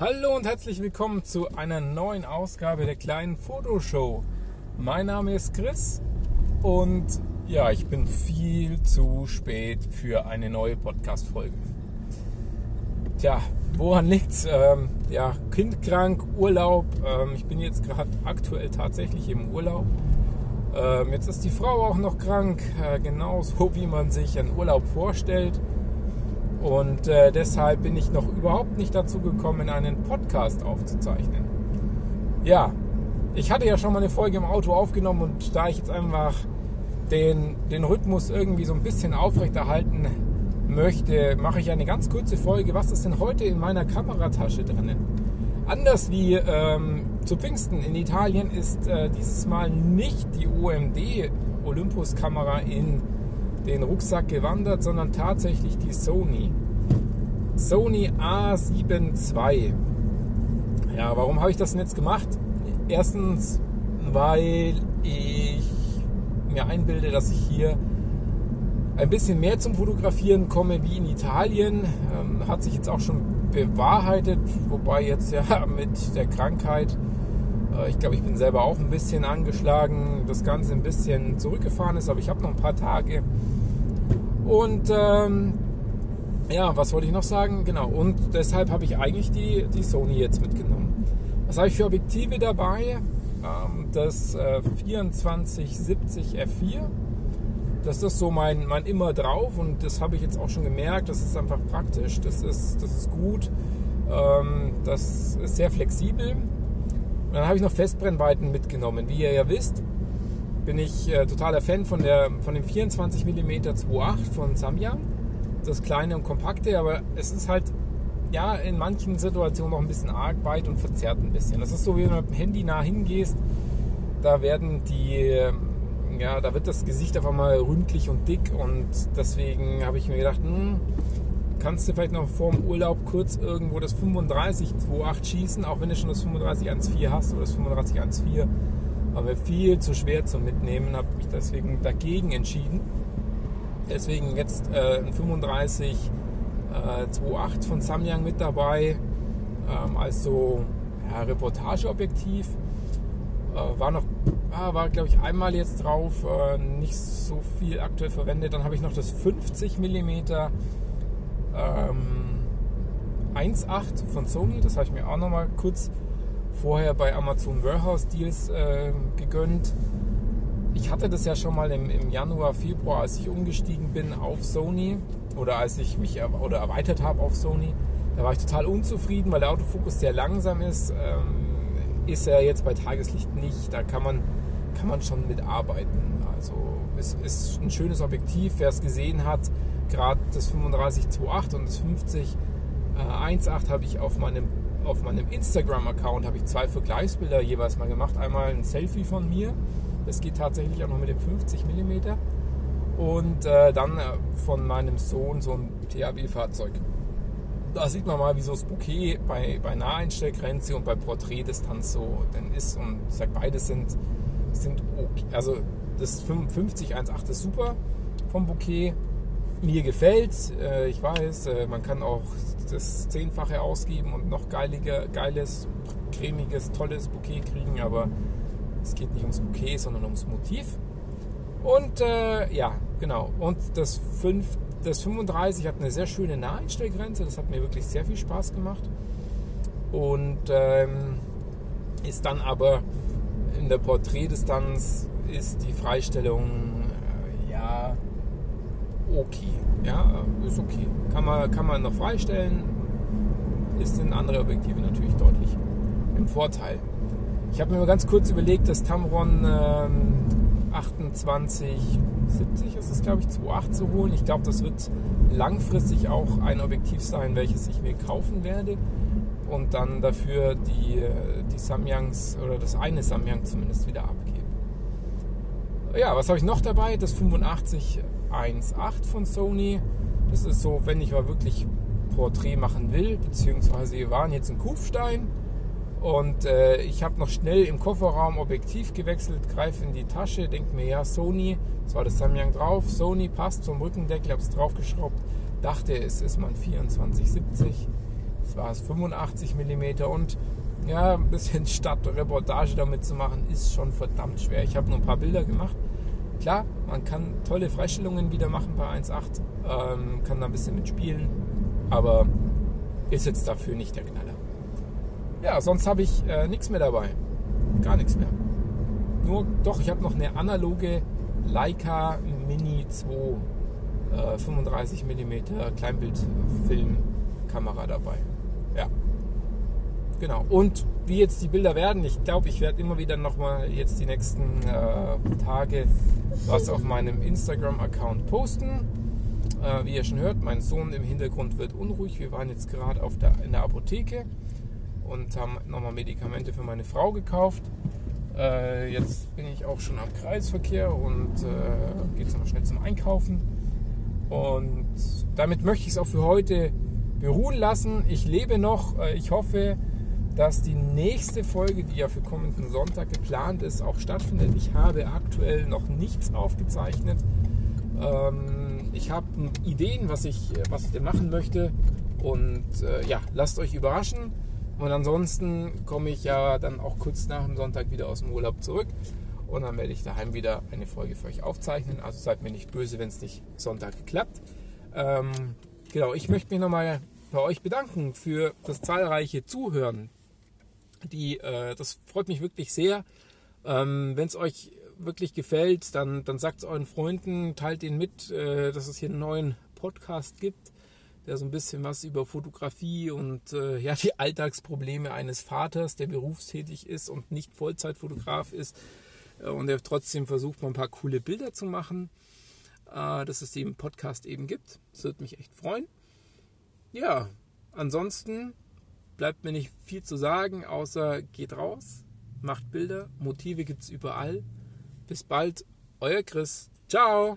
Hallo und herzlich willkommen zu einer neuen Ausgabe der kleinen Fotoshow. Mein Name ist Chris und ja, ich bin viel zu spät für eine neue Podcast-Folge. Tja, woran liegt's? Ähm, ja, Kind krank, Urlaub. Ähm, ich bin jetzt gerade aktuell tatsächlich im Urlaub. Ähm, jetzt ist die Frau auch noch krank, äh, genauso wie man sich einen Urlaub vorstellt. Und äh, deshalb bin ich noch überhaupt nicht dazu gekommen, einen Podcast aufzuzeichnen. Ja, ich hatte ja schon mal eine Folge im Auto aufgenommen und da ich jetzt einfach den, den Rhythmus irgendwie so ein bisschen aufrechterhalten möchte, mache ich eine ganz kurze Folge. Was ist denn heute in meiner Kameratasche drinnen? Anders wie ähm, zu Pfingsten in Italien ist äh, dieses Mal nicht die OMD Olympus Kamera in den Rucksack gewandert, sondern tatsächlich die Sony. Sony A7 II. Ja, warum habe ich das denn jetzt gemacht? Erstens, weil ich mir einbilde, dass ich hier ein bisschen mehr zum Fotografieren komme wie in Italien. Ähm, hat sich jetzt auch schon bewahrheitet, wobei jetzt ja mit der Krankheit, äh, ich glaube, ich bin selber auch ein bisschen angeschlagen, das Ganze ein bisschen zurückgefahren ist, aber ich habe noch ein paar Tage und ähm, ja, was wollte ich noch sagen? Genau, und deshalb habe ich eigentlich die, die Sony jetzt mitgenommen. Was habe ich für Objektive dabei? Ähm, das äh, 2470 F4. Das ist so mein, mein immer drauf und das habe ich jetzt auch schon gemerkt. Das ist einfach praktisch, das ist, das ist gut, ähm, das ist sehr flexibel. Und dann habe ich noch Festbrennweiten mitgenommen. Wie ihr ja wisst, bin ich äh, totaler Fan von, der, von dem 24 mm 2.8 von Samyang. Das kleine und kompakte, aber es ist halt ja in manchen Situationen noch ein bisschen arg weit und verzerrt ein bisschen. Das ist so, wie wenn du mit dem Handy nah hingehst, da werden die, ähm, ja, da wird das Gesicht einfach mal ründlich und dick und deswegen habe ich mir gedacht, hm, kannst du vielleicht noch vor dem Urlaub kurz irgendwo das 35 2.8 schießen, auch wenn du schon das 35 1.4 hast oder das 35 1.4 aber viel zu schwer zum Mitnehmen, habe mich deswegen dagegen entschieden. Deswegen jetzt äh, ein 35 äh, 2.8 von Samyang mit dabei, ähm, als so ja, Reportageobjektiv. Äh, war noch, ah, war glaube ich einmal jetzt drauf, äh, nicht so viel aktuell verwendet. Dann habe ich noch das 50 mm ähm, 1.8 von Sony, das habe ich mir auch noch mal kurz vorher bei Amazon Warehouse Deals äh, gegönnt. Ich hatte das ja schon mal im, im, Januar, Februar, als ich umgestiegen bin auf Sony oder als ich mich er, oder erweitert habe auf Sony. Da war ich total unzufrieden, weil der Autofokus sehr langsam ist. Ähm, ist er jetzt bei Tageslicht nicht. Da kann man, kann man schon mitarbeiten. Also es ist ein schönes Objektiv. Wer es gesehen hat, gerade das 35-2.8 und das 50 äh, 1.8 habe ich auf meinem auf meinem Instagram-Account habe ich zwei Vergleichsbilder jeweils mal gemacht. Einmal ein Selfie von mir, das geht tatsächlich auch noch mit dem 50 mm. Und äh, dann äh, von meinem Sohn so ein THW-Fahrzeug. Da sieht man mal, wie so das Bouquet bei, bei Naheinstellgrenze und bei Porträtdistanz so denn ist. Und ich sage, beides sind, sind okay. Also das 50 1.8 ist super vom Bouquet mir gefällt. Äh, ich weiß, äh, man kann auch das Zehnfache ausgeben und noch geilige, geiles, cremiges, tolles Bouquet kriegen, aber es geht nicht ums Bouquet, sondern ums Motiv. Und äh, ja, genau. Und das, 5, das 35 hat eine sehr schöne Naheinstellgrenze. Das hat mir wirklich sehr viel Spaß gemacht. Und ähm, ist dann aber in der Porträtdistanz ist die Freistellung äh, ja okay. Ja, ist okay. Kann man, kann man noch freistellen. Ist in andere Objektive natürlich deutlich im Vorteil. Ich habe mir mal ganz kurz überlegt, das Tamron ähm, 2870 ist es, glaube ich, 2.8 zu holen. Ich glaube, das wird langfristig auch ein Objektiv sein, welches ich mir kaufen werde und dann dafür die, die Samyangs oder das eine Samyang zumindest wieder abgeben. Ja, was habe ich noch dabei? Das 85 1.8 von Sony. Das ist so, wenn ich mal wirklich Porträt machen will, beziehungsweise wir waren jetzt in Kufstein und äh, ich habe noch schnell im Kofferraum Objektiv gewechselt, greife in die Tasche, denke mir, ja, Sony, das war das Samyang drauf, Sony passt vom Rückendeckel, habe es draufgeschraubt, dachte, es ist mein 2470, das war es, 85 mm und ja, ein bisschen Stadtreportage damit zu machen, ist schon verdammt schwer. Ich habe nur ein paar Bilder gemacht. Klar, man kann tolle Freistellungen wieder machen bei 1.8, ähm, kann da ein bisschen mitspielen, aber ist jetzt dafür nicht der Knaller. Ja, sonst habe ich äh, nichts mehr dabei. Gar nichts mehr. Nur, doch, ich habe noch eine analoge Leica Mini 2 äh, 35 mm Kleinbildfilmkamera dabei. Ja. Genau. Und wie jetzt die Bilder werden, ich glaube, ich werde immer wieder nochmal jetzt die nächsten äh, Tage was auf meinem Instagram-Account posten. Äh, wie ihr schon hört, mein Sohn im Hintergrund wird unruhig. Wir waren jetzt gerade in der Apotheke und haben nochmal Medikamente für meine Frau gekauft. Äh, jetzt bin ich auch schon am Kreisverkehr und äh, geht nochmal schnell zum Einkaufen. Und damit möchte ich es auch für heute beruhen lassen. Ich lebe noch. Äh, ich hoffe, dass die nächste Folge, die ja für kommenden Sonntag geplant ist, auch stattfindet. Ich habe aktuell noch nichts aufgezeichnet. Ähm, ich habe Ideen, was ich, was ich denn machen möchte. Und äh, ja, lasst euch überraschen. Und ansonsten komme ich ja dann auch kurz nach dem Sonntag wieder aus dem Urlaub zurück. Und dann werde ich daheim wieder eine Folge für euch aufzeichnen. Also seid mir nicht böse, wenn es nicht Sonntag klappt. Ähm, genau, ich möchte mich nochmal bei euch bedanken für das zahlreiche Zuhören die, äh, das freut mich wirklich sehr. Ähm, Wenn es euch wirklich gefällt, dann, dann sagt es euren Freunden, teilt ihnen mit, äh, dass es hier einen neuen Podcast gibt, der so ein bisschen was über Fotografie und äh, ja, die Alltagsprobleme eines Vaters, der berufstätig ist und nicht Vollzeitfotograf ist äh, und der trotzdem versucht, mal ein paar coole Bilder zu machen, äh, dass es den Podcast eben gibt. Das würde mich echt freuen. Ja, ansonsten bleibt mir nicht viel zu sagen, außer geht raus, macht Bilder, Motive gibt es überall. Bis bald, euer Chris. Ciao!